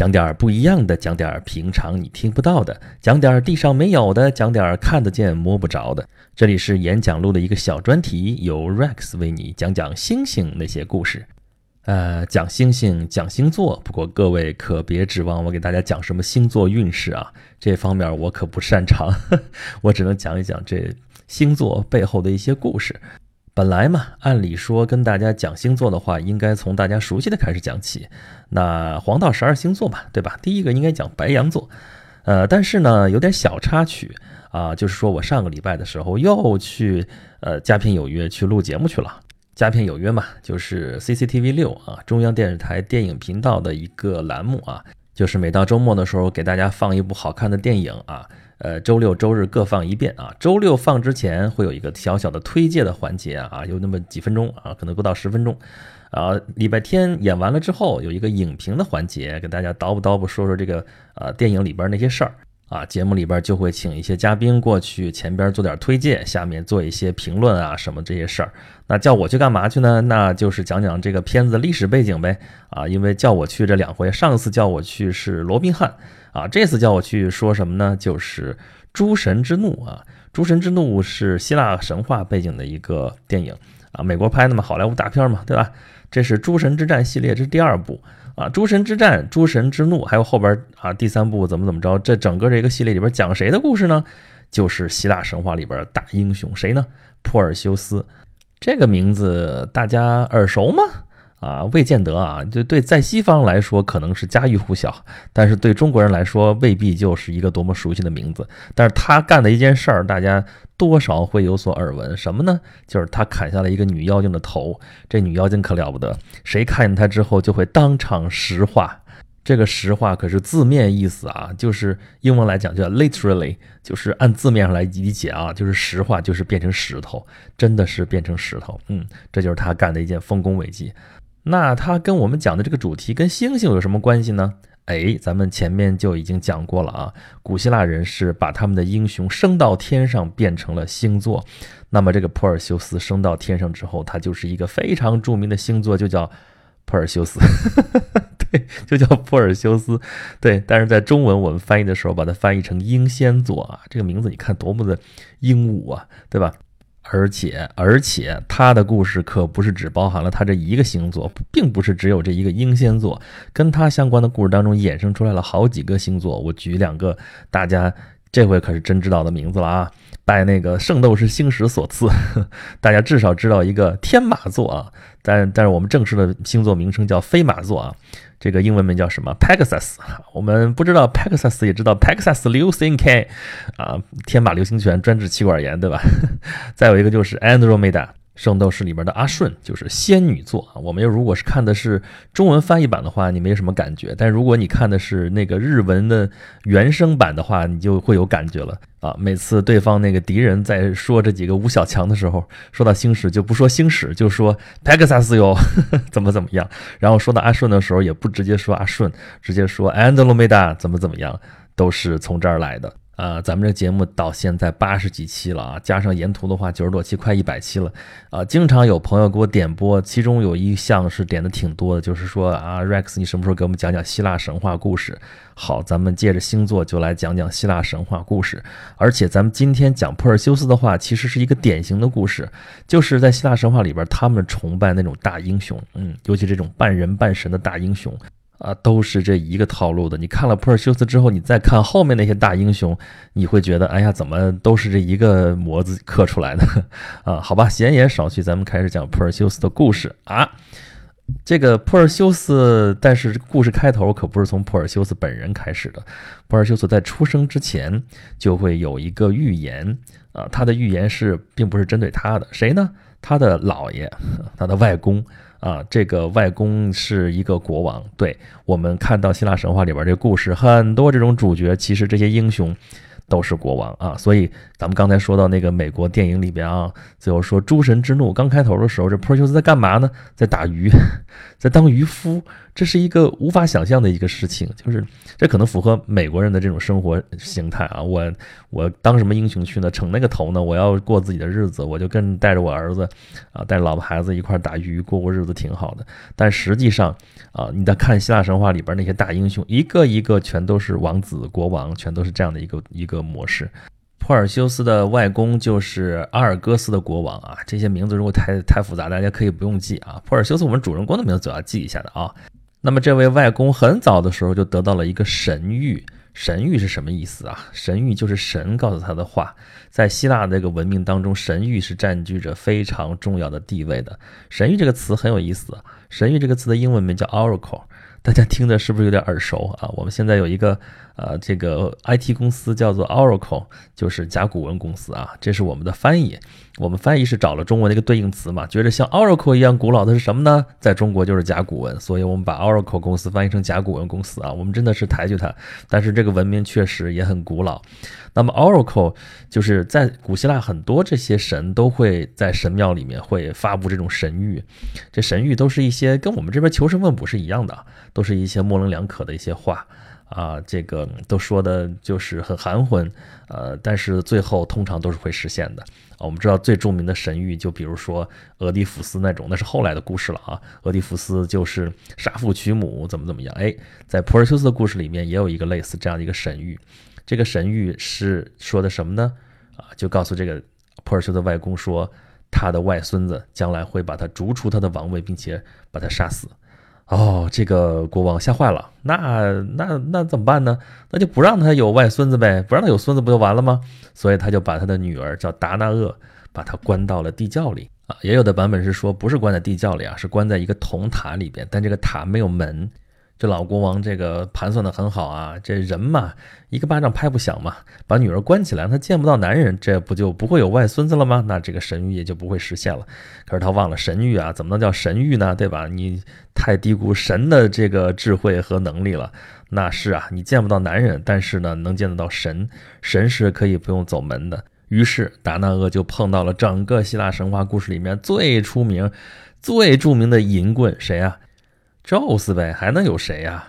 讲点不一样的，讲点平常你听不到的，讲点地上没有的，讲点看得见摸不着的。这里是演讲录的一个小专题，由 Rex 为你讲讲星星那些故事。呃，讲星星，讲星座。不过各位可别指望我给大家讲什么星座运势啊，这方面我可不擅长，我只能讲一讲这星座背后的一些故事。本来嘛，按理说跟大家讲星座的话，应该从大家熟悉的开始讲起。那黄道十二星座嘛，对吧？第一个应该讲白羊座。呃，但是呢，有点小插曲啊，就是说我上个礼拜的时候又去呃佳片有约去录节目去了。佳片有约嘛，就是 CCTV 六啊，中央电视台电影频道的一个栏目啊，就是每到周末的时候给大家放一部好看的电影啊。呃，周六周日各放一遍啊。周六放之前会有一个小小的推介的环节啊，有那么几分钟啊，可能不到十分钟。啊，礼拜天演完了之后，有一个影评的环节，给大家叨不叨不说说这个呃电影里边那些事儿啊。节目里边就会请一些嘉宾过去前边做点推介，下面做一些评论啊什么这些事儿。那叫我去干嘛去呢？那就是讲讲这个片子历史背景呗。啊，因为叫我去这两回，上次叫我去是罗宾汉。啊，这次叫我去说什么呢？就是《诸神之怒》啊，《诸神之怒》是希腊神话背景的一个电影啊，美国拍的嘛，好莱坞大片嘛，对吧？这是《诸神之战》系列，这是第二部啊，《诸神之战》《诸神之怒》，还有后边啊第三部怎么怎么着？这整个这个系列里边讲谁的故事呢？就是希腊神话里边大英雄谁呢？珀尔修斯，这个名字大家耳熟吗？啊，未见得啊，就对在西方来说可能是家喻户晓，但是对中国人来说未必就是一个多么熟悉的名字。但是他干的一件事儿，大家多少会有所耳闻，什么呢？就是他砍下了一个女妖精的头，这女妖精可了不得，谁看见她之后就会当场石化。这个石化可是字面意思啊，就是英文来讲叫 literally，就是按字面上来理解啊，就是石化就是变成石头，真的是变成石头。嗯，这就是他干的一件丰功伟绩。那它跟我们讲的这个主题跟星星有什么关系呢？哎，咱们前面就已经讲过了啊。古希腊人是把他们的英雄升到天上变成了星座。那么这个珀尔修斯升到天上之后，他就是一个非常著名的星座，就叫珀尔修斯。对，就叫珀尔修斯。对，但是在中文我们翻译的时候，把它翻译成英仙座啊。这个名字你看多么的英武啊，对吧？而且，而且，他的故事可不是只包含了他这一个星座，并不是只有这一个英仙座，跟他相关的故事当中衍生出来了好几个星座。我举两个，大家这回可是真知道的名字了啊！拜那个圣斗士星矢所赐，大家至少知道一个天马座啊，但但是我们正式的星座名称叫飞马座啊。这个英文名叫什么？Pegasus。我们不知道 Pegasus，也知道 Pegasus 流星拳啊，天马流星拳专治气管炎，对吧？再有一个就是 Andromeda。圣斗士里边的阿顺就是仙女座啊。我们如果是看的是中文翻译版的话，你没什么感觉；但如果你看的是那个日文的原声版的话，你就会有感觉了啊。每次对方那个敌人在说这几个吴小强的时候，说到星矢就不说星矢，就说 Pegasus 哟，怎么怎么样。然后说到阿顺的时候，也不直接说阿顺，直接说 Andromeda 怎么怎么样，都是从这儿来的。呃，咱们这节目到现在八十几期了啊，加上沿途的话九十多期，快一百期了啊。经常有朋友给我点播，其中有一项是点的挺多的，就是说啊，Rex，你什么时候给我们讲讲希腊神话故事？好，咱们借着星座就来讲讲希腊神话故事。而且咱们今天讲珀尔修斯的话，其实是一个典型的故事，就是在希腊神话里边，他们崇拜那种大英雄，嗯，尤其这种半人半神的大英雄。啊，都是这一个套路的。你看了普尔修斯之后，你再看后面那些大英雄，你会觉得，哎呀，怎么都是这一个模子刻出来的 啊？好吧，闲言少叙，咱们开始讲普尔修斯的故事啊。这个普尔修斯，但是故事开头可不是从普尔修斯本人开始的。普尔修斯在出生之前就会有一个预言啊，他的预言是并不是针对他的，谁呢？他的姥爷，他的外公。啊，这个外公是一个国王。对我们看到希腊神话里边这个故事，很多这种主角其实这些英雄都是国王啊。所以咱们刚才说到那个美国电影里边啊，最后说诸神之怒刚开头的时候，这珀修斯在干嘛呢？在打鱼，在当渔夫。这是一个无法想象的一个事情，就是这可能符合美国人的这种生活形态啊。我我当什么英雄去呢？逞那个头呢？我要过自己的日子，我就跟带着我儿子啊，带老婆孩子一块打鱼，过过日子挺好的。但实际上啊，你在看希腊神话里边那些大英雄，一个一个全都是王子国王，全都是这样的一个一个模式。珀尔修斯的外公就是阿尔戈斯的国王啊，这些名字如果太太复杂，大家可以不用记啊。珀尔修斯，我们主人公的名字总要记一下的啊。那么这位外公很早的时候就得到了一个神谕，神谕是什么意思啊？神谕就是神告诉他的话，在希腊这个文明当中，神谕是占据着非常重要的地位的。神谕这个词很有意思，神谕这个词的英文名叫 oracle。大家听的是不是有点耳熟啊？我们现在有一个呃，这个 IT 公司叫做 Oracle，就是甲骨文公司啊。这是我们的翻译，我们翻译是找了中文的一个对应词嘛，觉得像 Oracle 一样古老的是什么呢？在中国就是甲骨文，所以我们把 Oracle 公司翻译成甲骨文公司啊。我们真的是抬举它，但是这个文明确实也很古老。那么 Oracle 就是在古希腊很多这些神都会在神庙里面会发布这种神谕，这神谕都是一些跟我们这边求神问卜是一样的，都是一些模棱两可的一些话啊，这个都说的就是很含混，呃，但是最后通常都是会实现的啊。我们知道最著名的神谕，就比如说俄狄浦斯那种，那是后来的故事了啊。俄狄浦斯就是杀父娶母，怎么怎么样？哎，在普尔修斯的故事里面也有一个类似这样的一个神谕。这个神谕是说的什么呢？啊，就告诉这个普尔修的外公说，他的外孙子将来会把他逐出他的王位，并且把他杀死。哦，这个国王吓坏了，那那那怎么办呢？那就不让他有外孙子呗，不让他有孙子不就完了吗？所以他就把他的女儿叫达那厄，把他关到了地窖里啊。也有的版本是说不是关在地窖里啊，是关在一个铜塔里边，但这个塔没有门。这老国王这个盘算的很好啊，这人嘛，一个巴掌拍不响嘛，把女儿关起来，他见不到男人，这不就不会有外孙子了吗？那这个神谕也就不会实现了。可是他忘了神谕啊，怎么能叫神谕呢？对吧？你太低估神的这个智慧和能力了。那是啊，你见不到男人，但是呢，能见得到神，神是可以不用走门的。于是达那厄就碰到了整个希腊神话故事里面最出名、最著名的淫棍，谁啊？宙斯呗，还能有谁呀？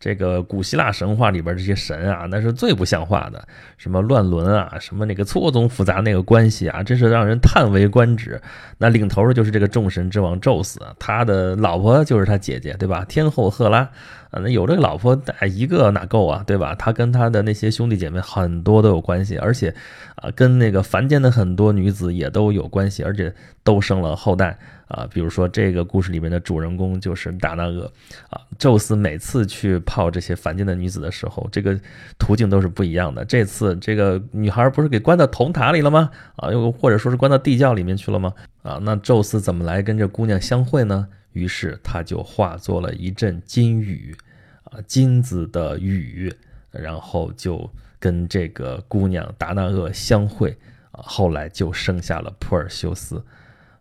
这个古希腊神话里边这些神啊，那是最不像话的，什么乱伦啊，什么那个错综复杂那个关系啊，真是让人叹为观止。那领头的就是这个众神之王宙斯，他的老婆就是他姐姐，对吧？天后赫拉。啊，那有这个老婆带一个哪够啊，对吧？他跟他的那些兄弟姐妹很多都有关系，而且啊，跟那个凡间的很多女子也都有关系，而且都生了后代啊。比如说这个故事里面的主人公就是达那厄啊，宙斯每次去泡这些凡间的女子的时候，这个途径都是不一样的。这次这个女孩不是给关到铜塔里了吗？啊，又或者说是关到地窖里面去了吗？啊，那宙斯怎么来跟这姑娘相会呢？于是他就化作了一阵金雨，啊，金子的雨，然后就跟这个姑娘达那厄相会，啊，后来就生下了普尔修斯。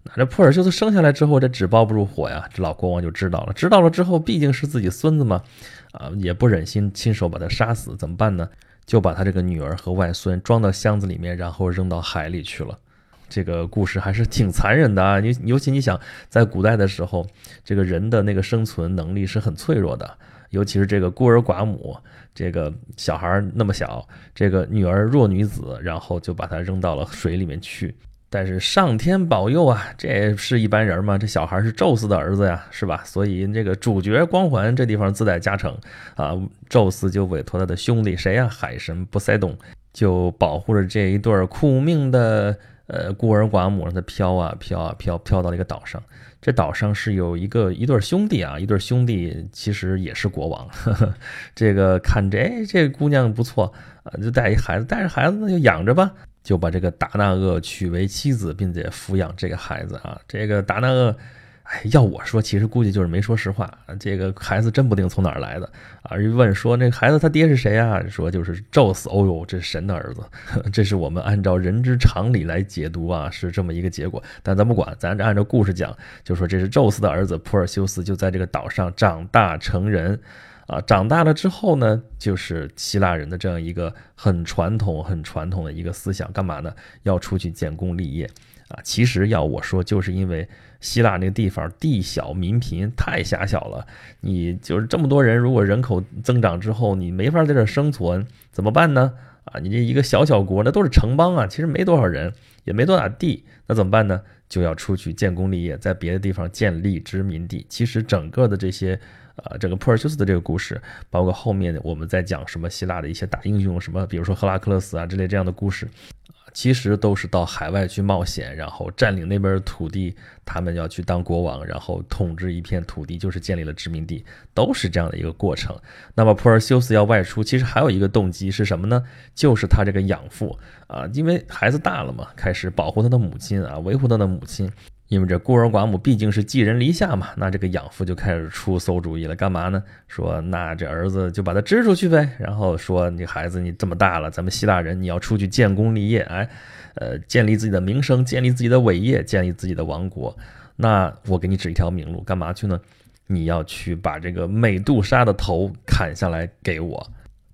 那这普尔修斯生下来之后，这纸包不住火呀，这老国王就知道了，知道了之后，毕竟是自己孙子嘛，啊，也不忍心亲手把他杀死，怎么办呢？就把他这个女儿和外孙装到箱子里面，然后扔到海里去了。这个故事还是挺残忍的啊！你尤其你想，在古代的时候，这个人的那个生存能力是很脆弱的，尤其是这个孤儿寡母，这个小孩那么小，这个女儿弱女子，然后就把她扔到了水里面去。但是上天保佑啊，这是一般人吗？这小孩是宙斯的儿子呀，是吧？所以这个主角光环这地方自带加成啊！宙斯就委托他的兄弟谁呀？海神波塞冬就保护着这一对苦命的。呃，孤儿寡母让他飘啊飘啊飘，飘到了一个岛上。这岛上是有一个一对兄弟啊，一对兄弟其实也是国王。呵 呵这个看着，哎，这姑娘不错啊，就带一孩子，带着孩子那就养着吧，就把这个达那厄娶为妻子，并且抚养这个孩子啊。这个达那厄。要我说，其实估计就是没说实话。这个孩子真不定从哪儿来的啊！一问说，那孩子他爹是谁啊？说就是宙斯。哦呦，这是神的儿子。这是我们按照人之常理来解读啊，是这么一个结果。但咱不管，咱按照故事讲，就说这是宙斯的儿子普尔修斯，就在这个岛上长大成人。啊，长大了之后呢，就是希腊人的这样一个很传统、很传统的一个思想，干嘛呢？要出去建功立业。啊。其实要我说，就是因为希腊那个地方地小民贫，太狭小了。你就是这么多人，如果人口增长之后，你没法在这生存，怎么办呢？啊，你这一个小小国，那都是城邦啊，其实没多少人，也没多大地，那怎么办呢？就要出去建功立业，在别的地方建立殖民地。其实整个的这些，呃，整个普尔修斯的这个故事，包括后面我们在讲什么希腊的一些大英雄，什么比如说赫拉克勒斯啊之类这样的故事。其实都是到海外去冒险，然后占领那边的土地，他们要去当国王，然后统治一片土地，就是建立了殖民地，都是这样的一个过程。那么普尔修斯要外出，其实还有一个动机是什么呢？就是他这个养父啊，因为孩子大了嘛，开始保护他的母亲啊，维护他的母亲。因为这孤儿寡母毕竟是寄人篱下嘛，那这个养父就开始出馊主意了，干嘛呢？说那这儿子就把他支出去呗，然后说你孩子你这么大了，咱们希腊人你要出去建功立业，哎，呃，建立自己的名声，建立自己的伟业，建立自己的王国。那我给你指一条明路，干嘛去呢？你要去把这个美杜莎的头砍下来给我。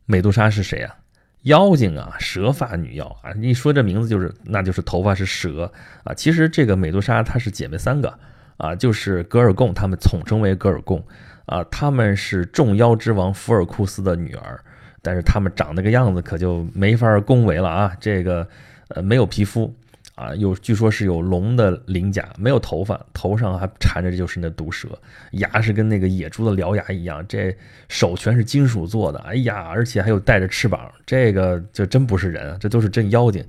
美杜莎是谁啊？妖精啊，蛇发女妖啊！一说这名字就是，那就是头发是蛇啊。其实这个美杜莎她是姐妹三个啊，就是格尔贡，他们统称为格尔贡啊。他们是众妖之王福尔库斯的女儿，但是他们长那个样子可就没法恭维了啊。这个呃没有皮肤。啊，有据说是有龙的鳞甲，没有头发，头上还缠着就是那毒蛇，牙是跟那个野猪的獠牙一样，这手全是金属做的，哎呀，而且还有带着翅膀，这个就真不是人，这都是真妖精。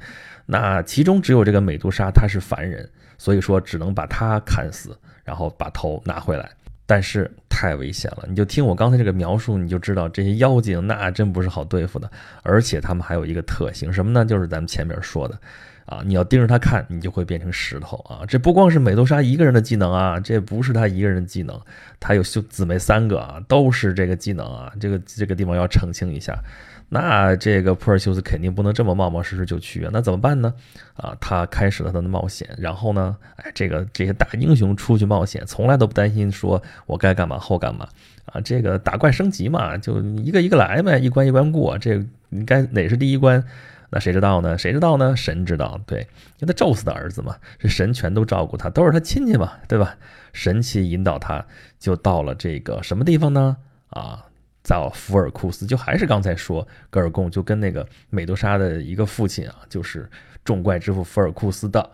那其中只有这个美杜莎她是凡人，所以说只能把她砍死，然后把头拿回来，但是太危险了。你就听我刚才这个描述，你就知道这些妖精那真不是好对付的，而且他们还有一个特性，什么呢？就是咱们前面说的。啊，你要盯着他看，你就会变成石头啊！这不光是美杜莎一个人的技能啊，这不是他一个人的技能，他有兄姊妹三个啊，都是这个技能啊。这个这个地方要澄清一下，那这个普尔修斯肯定不能这么冒冒失失就去啊，那怎么办呢？啊，他开始了他的冒险，然后呢，哎，这个这些大英雄出去冒险，从来都不担心说我该干嘛后干嘛啊，这个打怪升级嘛，就一个一个来呗，一关一关过，这你该哪是第一关？那谁知道呢？谁知道呢？神知道。对，因为他宙斯的儿子嘛，这神全都照顾他，都是他亲戚嘛，对吧？神奇引导他，就到了这个什么地方呢？啊，在福尔库斯，就还是刚才说格尔贡，就跟那个美杜莎的一个父亲啊，就是众怪之父福尔库斯的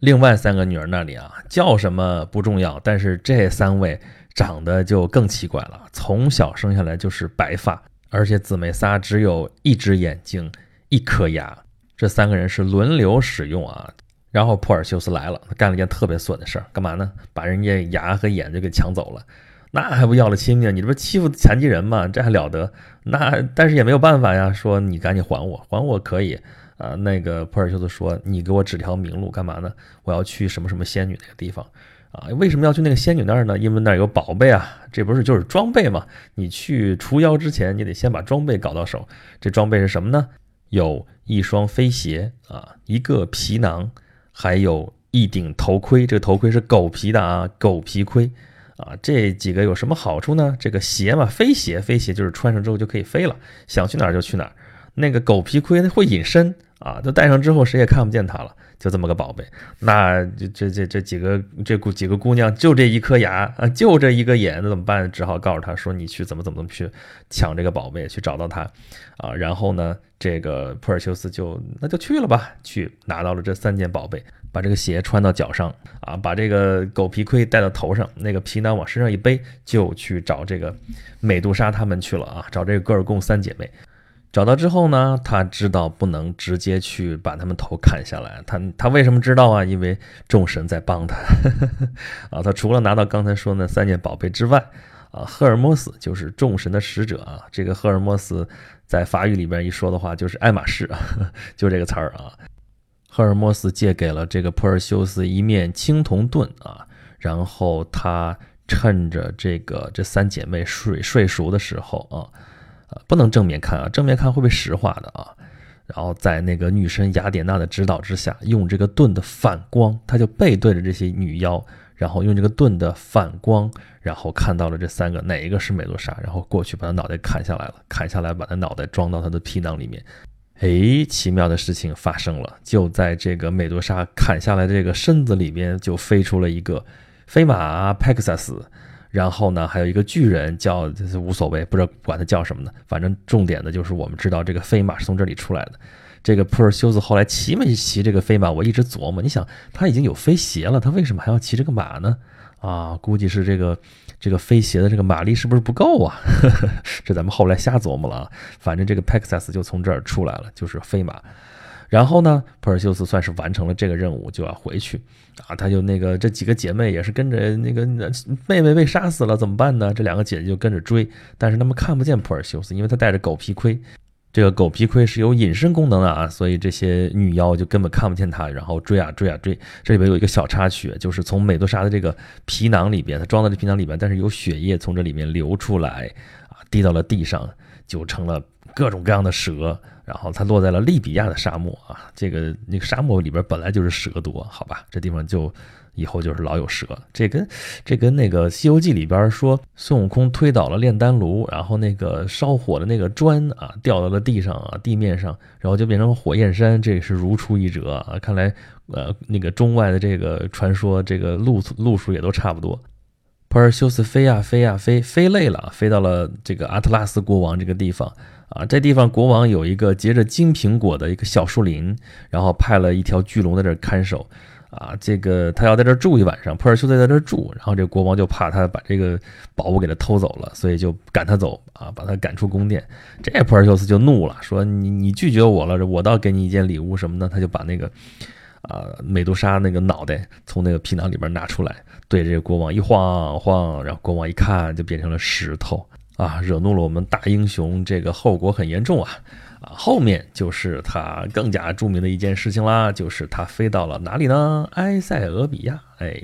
另外三个女儿那里啊，叫什么不重要，但是这三位长得就更奇怪了，从小生下来就是白发，而且姊妹仨只有一只眼睛。一颗牙，这三个人是轮流使用啊。然后珀尔修斯来了，他干了一件特别损的事儿，干嘛呢？把人家牙和眼就给抢走了，那还不要了亲命？你这不欺负残疾人吗？这还了得？那但是也没有办法呀，说你赶紧还我，还我可以啊。那个珀尔修斯说：“你给我指条明路，干嘛呢？我要去什么什么仙女那个地方啊？为什么要去那个仙女那儿呢？因为那儿有宝贝啊，这不是就是装备吗？你去除妖之前，你得先把装备搞到手。这装备是什么呢？”有一双飞鞋啊，一个皮囊，还有一顶头盔。这个头盔是狗皮的啊，狗皮盔啊。这几个有什么好处呢？这个鞋嘛，飞鞋，飞鞋就是穿上之后就可以飞了，想去哪儿就去哪儿。那个狗皮盔会隐身啊，就戴上之后谁也看不见它了。就这么个宝贝，那这这这这几个这姑几个姑娘就这一颗牙啊，就这一个眼，那怎么办？只好告诉他说：“你去怎么怎么去抢这个宝贝，去找到他啊。”然后呢，这个普尔修斯就那就去了吧，去拿到了这三件宝贝，把这个鞋穿到脚上啊，把这个狗皮盔戴到头上，那个皮囊往身上一背，就去找这个美杜莎他们去了啊，找这个戈尔贡三姐妹。找到之后呢，他知道不能直接去把他们头砍下来。他他为什么知道啊？因为众神在帮他 啊。他除了拿到刚才说那三件宝贝之外，啊，赫尔墨斯就是众神的使者啊。这个赫尔墨斯在法语里边一说的话就是爱马仕，就这个词儿啊。赫尔墨斯借给了这个普尔修斯一面青铜盾啊，然后他趁着这个这三姐妹睡睡熟的时候啊。啊，不能正面看啊，正面看会被石化的啊。然后在那个女神雅典娜的指导之下，用这个盾的反光，他就背对着这些女妖，然后用这个盾的反光，然后看到了这三个哪一个是美杜莎，然后过去把她脑袋砍下来了，砍下来把她脑袋装到她的皮囊里面。哎，奇妙的事情发生了，就在这个美杜莎砍下来这个身子里边，就飞出了一个飞马佩克萨斯，然后呢，还有一个巨人叫，无所谓，不知道管它叫什么呢，反正重点的就是我们知道这个飞马是从这里出来的。这个普尔修斯后来骑没骑这个飞马，我一直琢磨，你想他已经有飞鞋了，他为什么还要骑这个马呢？啊，估计是这个。这个飞鞋的这个马力是不是不够啊？这咱们后来瞎琢磨了啊。反正这个 Pegasus 就从这儿出来了，就是飞马。然后呢，珀尔修斯算是完成了这个任务，就要回去啊。他就那个这几个姐妹也是跟着那个妹妹被杀死了，怎么办呢？这两个姐姐就跟着追，但是他们看不见珀尔修斯，因为他戴着狗皮盔。这个狗皮盔是有隐身功能的啊，所以这些女妖就根本看不见他，然后追啊追啊追。这里边有一个小插曲，就是从美杜莎的这个皮囊里边，它装在这皮囊里边，但是有血液从这里面流出来啊，滴到了地上，就成了各种各样的蛇。然后它落在了利比亚的沙漠啊，这个那个沙漠里边本来就是蛇多，好吧，这地方就。以后就是老有蛇，这跟这跟那个《西游记》里边说孙悟空推倒了炼丹炉，然后那个烧火的那个砖啊掉到了地上啊地面上，然后就变成火焰山，这也是如出一辙啊！看来呃那个中外的这个传说，这个路路数也都差不多。珀尔修斯飞呀飞呀飞，飞累了，飞到了这个阿特拉斯国王这个地方啊。这地方国王有一个结着金苹果的一个小树林，然后派了一条巨龙在这看守。啊，这个他要在这住一晚上，普尔修斯在这住，然后这国王就怕他把这个宝物给他偷走了，所以就赶他走啊，把他赶出宫殿。这普尔修斯就怒了，说你你拒绝我了，我倒给你一件礼物什么呢？他就把那个啊美杜莎那个脑袋从那个皮囊里边拿出来，对这个国王一晃晃，然后国王一看就变成了石头啊，惹怒了我们大英雄，这个后果很严重啊。啊，后面就是他更加著名的一件事情啦，就是他飞到了哪里呢？埃塞俄比亚，哎，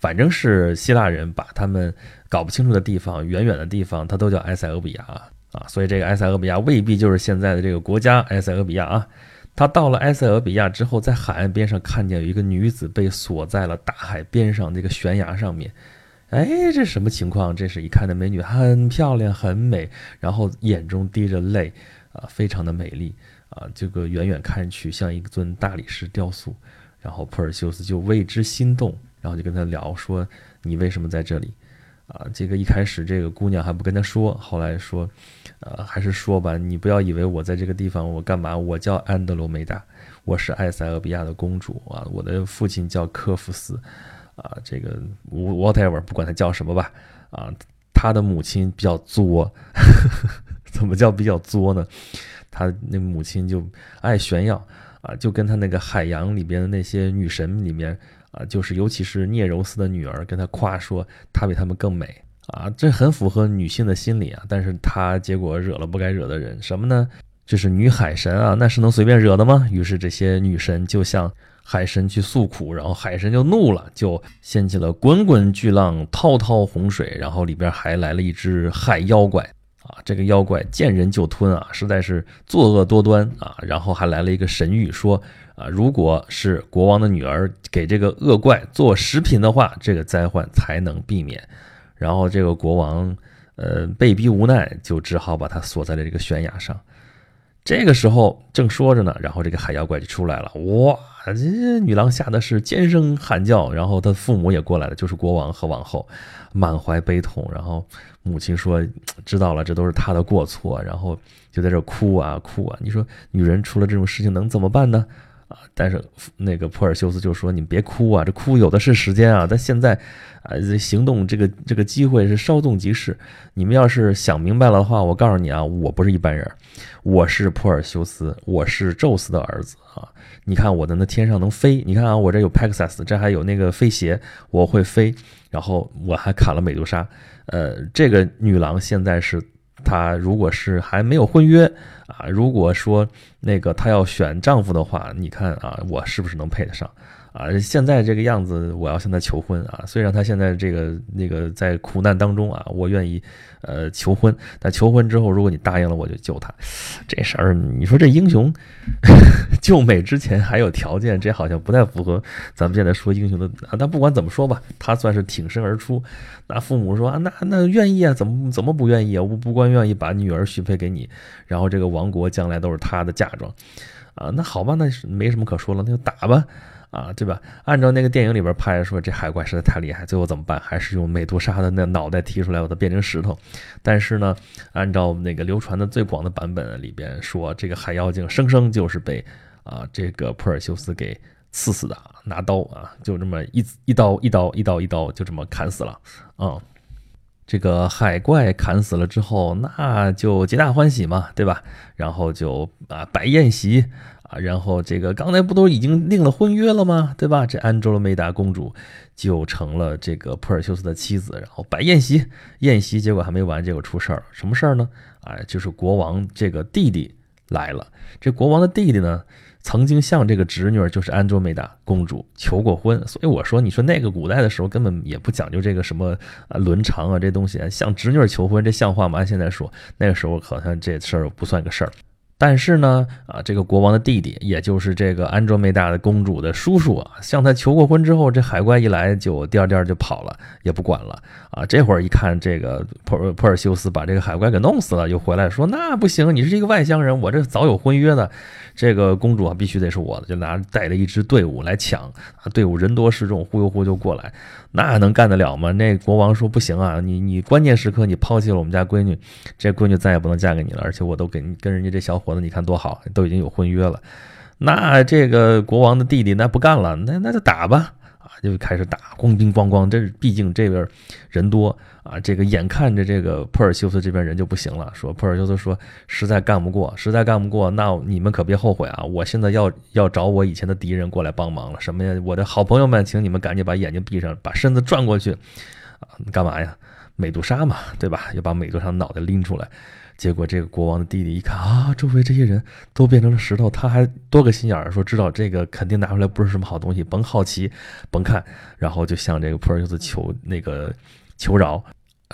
反正是希腊人把他们搞不清楚的地方，远远的地方，他都叫埃塞俄比亚啊。所以这个埃塞俄比亚未必就是现在的这个国家埃塞俄比亚啊。他到了埃塞俄比亚之后，在海岸边上看见有一个女子被锁在了大海边上那个悬崖上面。哎，这什么情况？这是一看那美女，很漂亮，很美，然后眼中滴着泪。啊，非常的美丽啊，这个远远看去像一尊大理石雕塑，然后普尔修斯就为之心动，然后就跟他聊说：“你为什么在这里？”啊，这个一开始这个姑娘还不跟他说，后来说：“呃，还是说吧，你不要以为我在这个地方我干嘛？我叫安德罗梅达，我是埃塞俄比亚的公主啊，我的父亲叫科夫斯，啊，这个 whatever 不管他叫什么吧，啊，他的母亲比较作。”怎么叫比较作呢？他那母亲就爱炫耀啊，就跟他那个海洋里边的那些女神里面啊，就是尤其是聂柔斯的女儿，跟他夸说她比他们更美啊，这很符合女性的心理啊。但是他结果惹了不该惹的人，什么呢？这是女海神啊，那是能随便惹的吗？于是这些女神就向海神去诉苦，然后海神就怒了，就掀起了滚滚巨浪、滔滔洪水，然后里边还来了一只海妖怪。啊，这个妖怪见人就吞啊，实在是作恶多端啊！然后还来了一个神谕，说啊，如果是国王的女儿给这个恶怪做食品的话，这个灾患才能避免。然后这个国王，呃，被逼无奈，就只好把他锁在了这个悬崖上。这个时候正说着呢，然后这个海妖怪就出来了，哇！这女郎吓得是尖声喊叫，然后她父母也过来了，就是国王和王后，满怀悲痛。然后母亲说：“知道了，这都是她的过错。”然后就在这哭啊哭啊。你说女人出了这种事情能怎么办呢？啊！但是那个普尔修斯就说：“你别哭啊，这哭有的是时间啊。但现在啊，这行动这个这个机会是稍纵即逝。你们要是想明白了的话，我告诉你啊，我不是一般人，我是普尔修斯，我是宙斯的儿子啊。”你看我的那天上能飞，你看啊，我这有 Pegasus，这还有那个飞鞋，我会飞。然后我还砍了美杜莎，呃，这个女郎现在是她，如果是还没有婚约啊，如果说那个她要选丈夫的话，你看啊，我是不是能配得上？啊，现在这个样子，我要向他求婚啊！虽然他现在这个那个在苦难当中啊，我愿意呃求婚，但求婚之后，如果你答应了，我就救他。这事儿，你说这英雄 救美之前还有条件，这好像不太符合咱们现在说英雄的啊。但不管怎么说吧，他算是挺身而出。那父母说啊，那那愿意啊，怎么怎么不愿意啊？我不光愿意把女儿许配给你，然后这个王国将来都是他的嫁妆啊。那好吧，那是没什么可说了，那就打吧。啊，对吧？按照那个电影里边拍说，这海怪实在太厉害，最后怎么办？还是用美杜莎的那脑袋提出来，把它变成石头。但是呢，按照那个流传的最广的版本里边说，这个海妖精生生就是被啊这个普尔修斯给刺死的，拿刀啊，就这么一一刀一刀一刀一刀就这么砍死了啊。这个海怪砍死了之后，那就皆大欢喜嘛，对吧？然后就啊摆宴席。啊，然后这个刚才不都已经订了婚约了吗？对吧？这安卓罗梅达公主就成了这个普尔修斯的妻子，然后摆宴席，宴席结果还没完，结果出事儿了。什么事儿呢？啊，就是国王这个弟弟来了。这国王的弟弟呢，曾经向这个侄女，就是安卓梅达公主求过婚。所以我说，你说那个古代的时候根本也不讲究这个什么啊伦常啊这东西，向侄女求婚，这像话吗？现在说，那个时候好像这事儿不算个事儿。但是呢，啊，这个国王的弟弟，也就是这个安卓梅达的公主的叔叔啊，向他求过婚之后，这海怪一来就颠颠就跑了，也不管了啊。这会儿一看，这个普尔普尔修斯把这个海怪给弄死了，又回来说那不行，你是一个外乡人，我这早有婚约的，这个公主啊必须得是我的，就拿带着一支队伍来抢啊，队伍人多势众，忽悠忽悠过来。那能干得了吗？那国王说不行啊，你你关键时刻你抛弃了我们家闺女，这闺女再也不能嫁给你了，而且我都给你跟人家这小伙子，你看多好，都已经有婚约了。那这个国王的弟弟那不干了，那那就打吧。就开始打，咣叮咣咣，这毕竟这边人多啊，这个眼看着这个普尔修斯这边人就不行了，说普尔修斯说实在干不过，实在干不过，那你们可别后悔啊！我现在要要找我以前的敌人过来帮忙了，什么呀？我的好朋友们，请你们赶紧把眼睛闭上，把身子转过去啊！干嘛呀？美杜莎嘛，对吧？要把美杜莎脑袋拎出来。结果这个国王的弟弟一看啊，周围这些人都变成了石头，他还多个心眼儿，说知道这个肯定拿出来不是什么好东西，甭好奇，甭看，然后就向这个普尔修斯求那个求饶，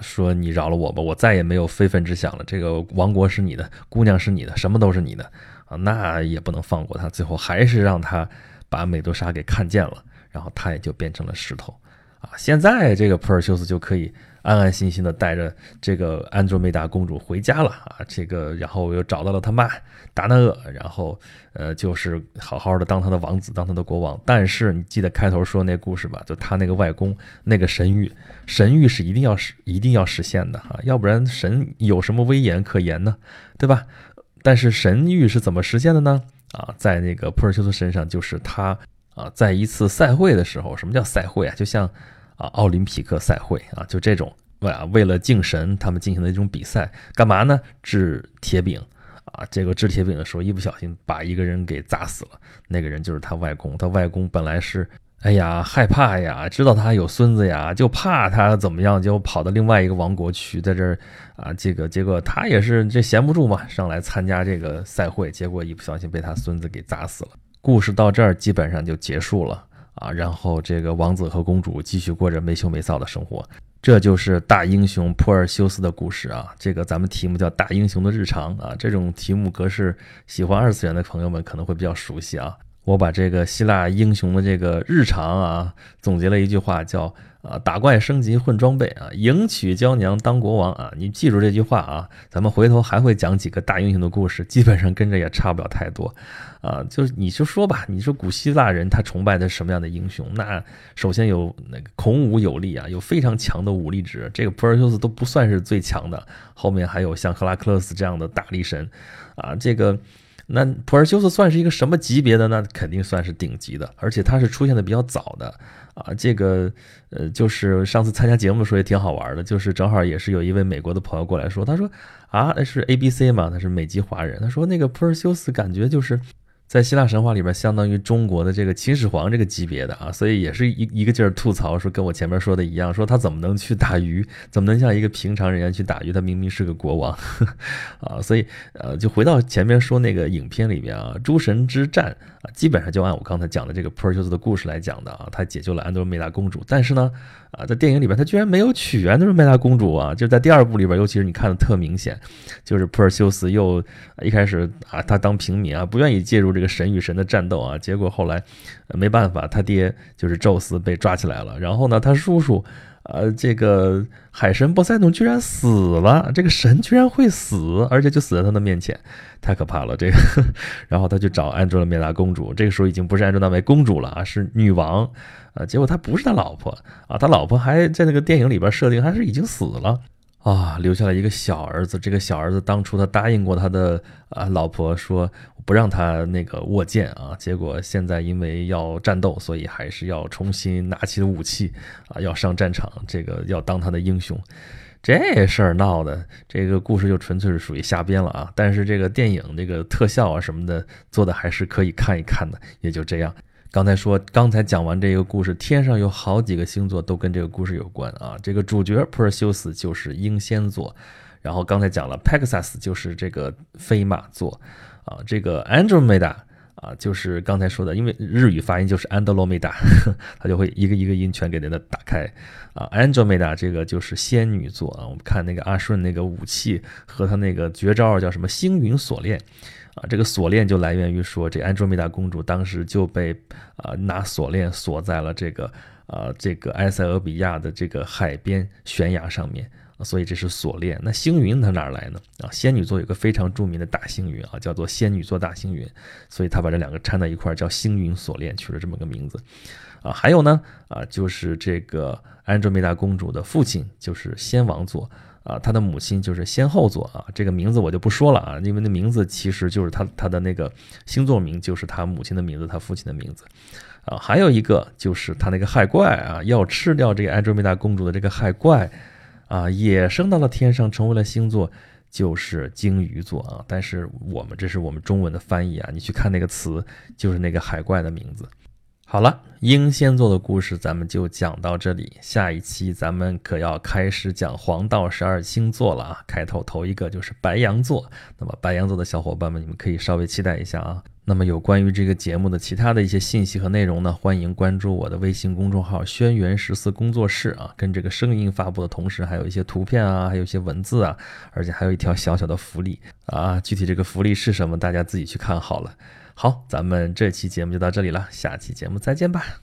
说你饶了我吧，我再也没有非分之想了。这个王国是你的，姑娘是你的，什么都是你的啊，那也不能放过他。最后还是让他把美杜莎给看见了，然后他也就变成了石头啊。现在这个普尔修斯就可以。安安心心的带着这个安卓梅达公主回家了啊，这个然后又找到了他妈达那厄，然后呃就是好好的当他的王子，当他的国王。但是你记得开头说那故事吧？就他那个外公那个神谕，神谕是一定要实一定要实现的哈，要不然神有什么威严可言呢？对吧？但是神谕是怎么实现的呢？啊，在那个普尔修斯身上，就是他啊，在一次赛会的时候，什么叫赛会啊？就像。啊，奥林匹克赛会啊，就这种为啊，为了敬神，他们进行的一种比赛，干嘛呢？掷铁饼啊，这个掷铁饼的时候，一不小心把一个人给砸死了。那个人就是他外公，他外公本来是，哎呀，害怕呀，知道他有孙子呀，就怕他怎么样，就跑到另外一个王国去，在这儿啊，这个结果他也是这闲不住嘛，上来参加这个赛会，结果一不小心被他孙子给砸死了。故事到这儿基本上就结束了。啊，然后这个王子和公主继续过着没羞没臊的生活，这就是大英雄珀尔修斯的故事啊。这个咱们题目叫《大英雄的日常》啊，这种题目格式，喜欢二次元的朋友们可能会比较熟悉啊。我把这个希腊英雄的这个日常啊，总结了一句话，叫。啊，打怪升级混装备啊，迎娶娇娘当国王啊，你记住这句话啊。咱们回头还会讲几个大英雄的故事，基本上跟这也差不了太多啊。就是你就说吧，你说古希腊人他崇拜的什么样的英雄？那首先有那个孔武有力啊，有非常强的武力值，这个普尔修斯都不算是最强的，后面还有像赫拉克勒斯这样的大力神啊，这个。那普尔修斯算是一个什么级别的呢？肯定算是顶级的，而且他是出现的比较早的啊。这个呃，就是上次参加节目的时候也挺好玩的，就是正好也是有一位美国的朋友过来说，他说啊，是 A B C 嘛，他是美籍华人，他说那个普尔修斯感觉就是在希腊神话里边，相当于中国的这个秦始皇这个级别的啊，所以也是一一个劲儿吐槽说，跟我前面说的一样，说他怎么能去打鱼，怎么能像一个平常人员去打鱼？他明明是个国王 啊，所以呃，就回到前面说那个影片里边啊，诸神之战啊，基本上就按我刚才讲的这个珀修斯的故事来讲的啊，他解救了安德罗梅达公主，但是呢，啊，在电影里边他居然没有娶安德罗梅达公主啊，就在第二部里边，尤其是你看的特明显，就是普尔修斯又一开始啊，他当平民啊，不愿意介入。这个神与神的战斗啊，结果后来没办法，他爹就是宙斯被抓起来了。然后呢，他叔叔，呃，这个海神波塞冬居然死了，这个神居然会死，而且就死在他的面前，太可怕了。这个，然后他去找安卓美拉公主，这个时候已经不是安卓拉梅公主了啊，是女王啊。结果他不是他老婆啊，他老婆还在那个电影里边设定还是已经死了。啊，留下了一个小儿子。这个小儿子当初他答应过他的啊老婆说不让他那个握剑啊，结果现在因为要战斗，所以还是要重新拿起武器啊，要上战场，这个要当他的英雄。这事儿闹的，这个故事就纯粹是属于瞎编了啊。但是这个电影这个特效啊什么的做的还是可以看一看的，也就这样。刚才说，刚才讲完这个故事，天上有好几个星座都跟这个故事有关啊。这个主角珀修斯就是英仙座，然后刚才讲了 Pegasus 就是这个飞马座啊。这个 Andromeda 啊，就是刚才说的，因为日语发音就是安德罗梅达，它就会一个一个音全给它打开啊。Andromeda 这个就是仙女座啊。我们看那个阿顺那个武器和他那个绝招叫什么星云锁链。啊，这个锁链就来源于说，这安卓美达公主当时就被啊拿锁链锁在了这个啊这个埃塞俄比亚的这个海边悬崖上面，所以这是锁链。那星云它哪来呢？啊，仙女座有个非常著名的大星云啊，叫做仙女座大星云，所以他把这两个掺在一块儿叫星云锁链，取了这么个名字。啊，还有呢啊，就是这个安卓美达公主的父亲就是仙王座。啊，他的母亲就是仙后座啊，这个名字我就不说了啊，因为那名字其实就是他他的那个星座名，就是他母亲的名字，他父亲的名字啊。还有一个就是他那个害怪啊，要吃掉这个安卓美达公主的这个害怪啊，也升到了天上，成为了星座，就是鲸鱼座啊。但是我们这是我们中文的翻译啊，你去看那个词，就是那个海怪的名字。好了，英仙座的故事咱们就讲到这里。下一期咱们可要开始讲黄道十二星座了啊！开头头一个就是白羊座。那么白羊座的小伙伴们，你们可以稍微期待一下啊。那么有关于这个节目的其他的一些信息和内容呢，欢迎关注我的微信公众号“轩辕十四工作室”啊。跟这个声音发布的同时，还有一些图片啊，还有一些文字啊，而且还有一条小小的福利啊。具体这个福利是什么，大家自己去看好了。好，咱们这期节目就到这里了，下期节目再见吧。